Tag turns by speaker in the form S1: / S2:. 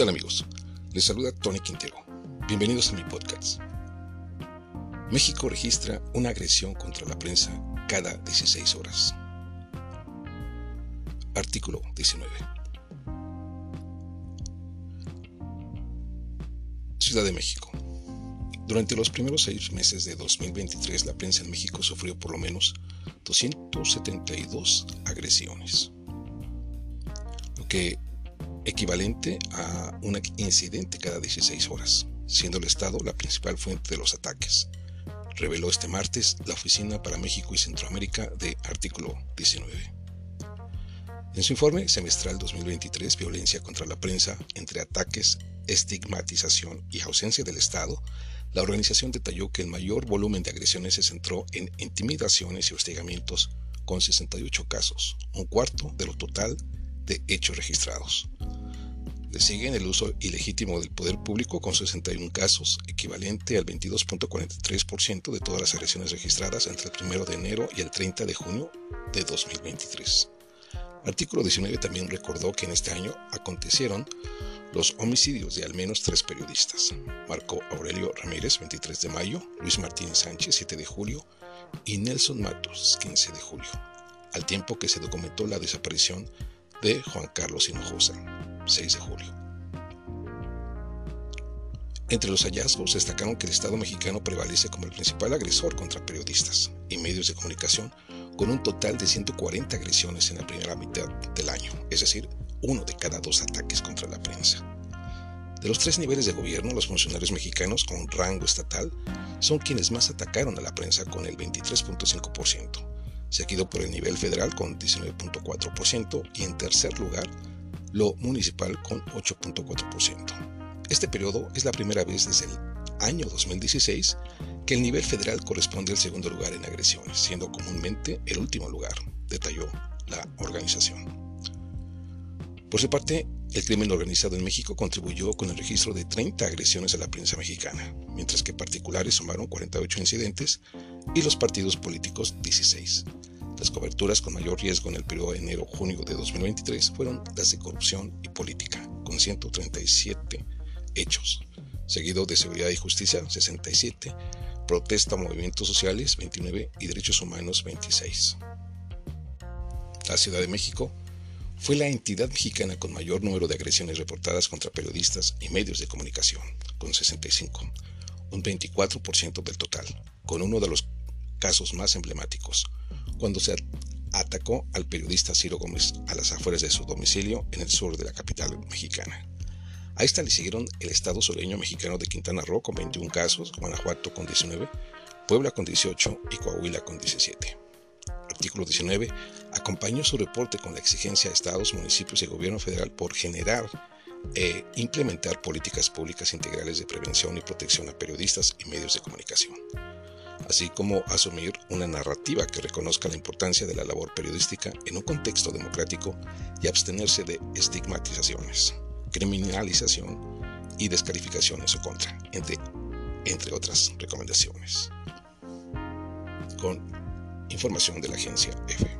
S1: tal amigos? Les saluda Tony Quintero. Bienvenidos a mi podcast. México registra una agresión contra la prensa cada 16 horas. Artículo 19. Ciudad de México. Durante los primeros seis meses de 2023, la prensa en México sufrió por lo menos 272 agresiones, lo que equivalente a un incidente cada 16 horas, siendo el Estado la principal fuente de los ataques, reveló este martes la Oficina para México y Centroamérica de Artículo 19. En su informe semestral 2023, Violencia contra la prensa, entre ataques, estigmatización y ausencia del Estado, la organización detalló que el mayor volumen de agresiones se centró en intimidaciones y hostigamientos, con 68 casos, un cuarto de lo total de hechos registrados. Le siguen el uso ilegítimo del poder público con 61 casos, equivalente al 22.43% de todas las agresiones registradas entre el 1 de enero y el 30 de junio de 2023. Artículo 19 también recordó que en este año acontecieron los homicidios de al menos tres periodistas, Marco Aurelio Ramírez, 23 de mayo, Luis Martínez Sánchez, 7 de julio, y Nelson Matos, 15 de julio, al tiempo que se documentó la desaparición de Juan Carlos Hinojosa, 6 de julio. Entre los hallazgos destacaron que el Estado mexicano prevalece como el principal agresor contra periodistas y medios de comunicación, con un total de 140 agresiones en la primera mitad del año, es decir, uno de cada dos ataques contra la prensa. De los tres niveles de gobierno, los funcionarios mexicanos con rango estatal son quienes más atacaron a la prensa con el 23.5%, seguido por el nivel federal con 19.4% y en tercer lugar lo municipal con 8.4%. Este periodo es la primera vez desde el año 2016 que el nivel federal corresponde al segundo lugar en agresiones, siendo comúnmente el último lugar, detalló la organización. Por su parte, el crimen organizado en México contribuyó con el registro de 30 agresiones a la prensa mexicana, mientras que particulares sumaron 48 incidentes y los partidos políticos 16. Las coberturas con mayor riesgo en el periodo de enero-junio de 2023 fueron las de corrupción y política, con 137 hechos, seguido de seguridad y justicia 67, protesta, movimientos sociales 29 y derechos humanos 26. La Ciudad de México fue la entidad mexicana con mayor número de agresiones reportadas contra periodistas y medios de comunicación, con 65, un 24% del total, con uno de los casos más emblemáticos, cuando se atacó al periodista Ciro Gómez a las afueras de su domicilio en el sur de la capital mexicana. A esta le siguieron el estado sureño mexicano de Quintana Roo con 21 casos, Guanajuato con 19, Puebla con 18 y Coahuila con 17 artículo 19, acompañó su reporte con la exigencia a estados, municipios y gobierno federal por generar e implementar políticas públicas integrales de prevención y protección a periodistas y medios de comunicación, así como asumir una narrativa que reconozca la importancia de la labor periodística en un contexto democrático y abstenerse de estigmatizaciones, criminalización y descalificación en su contra, entre, entre otras recomendaciones. Con Información de la agencia F.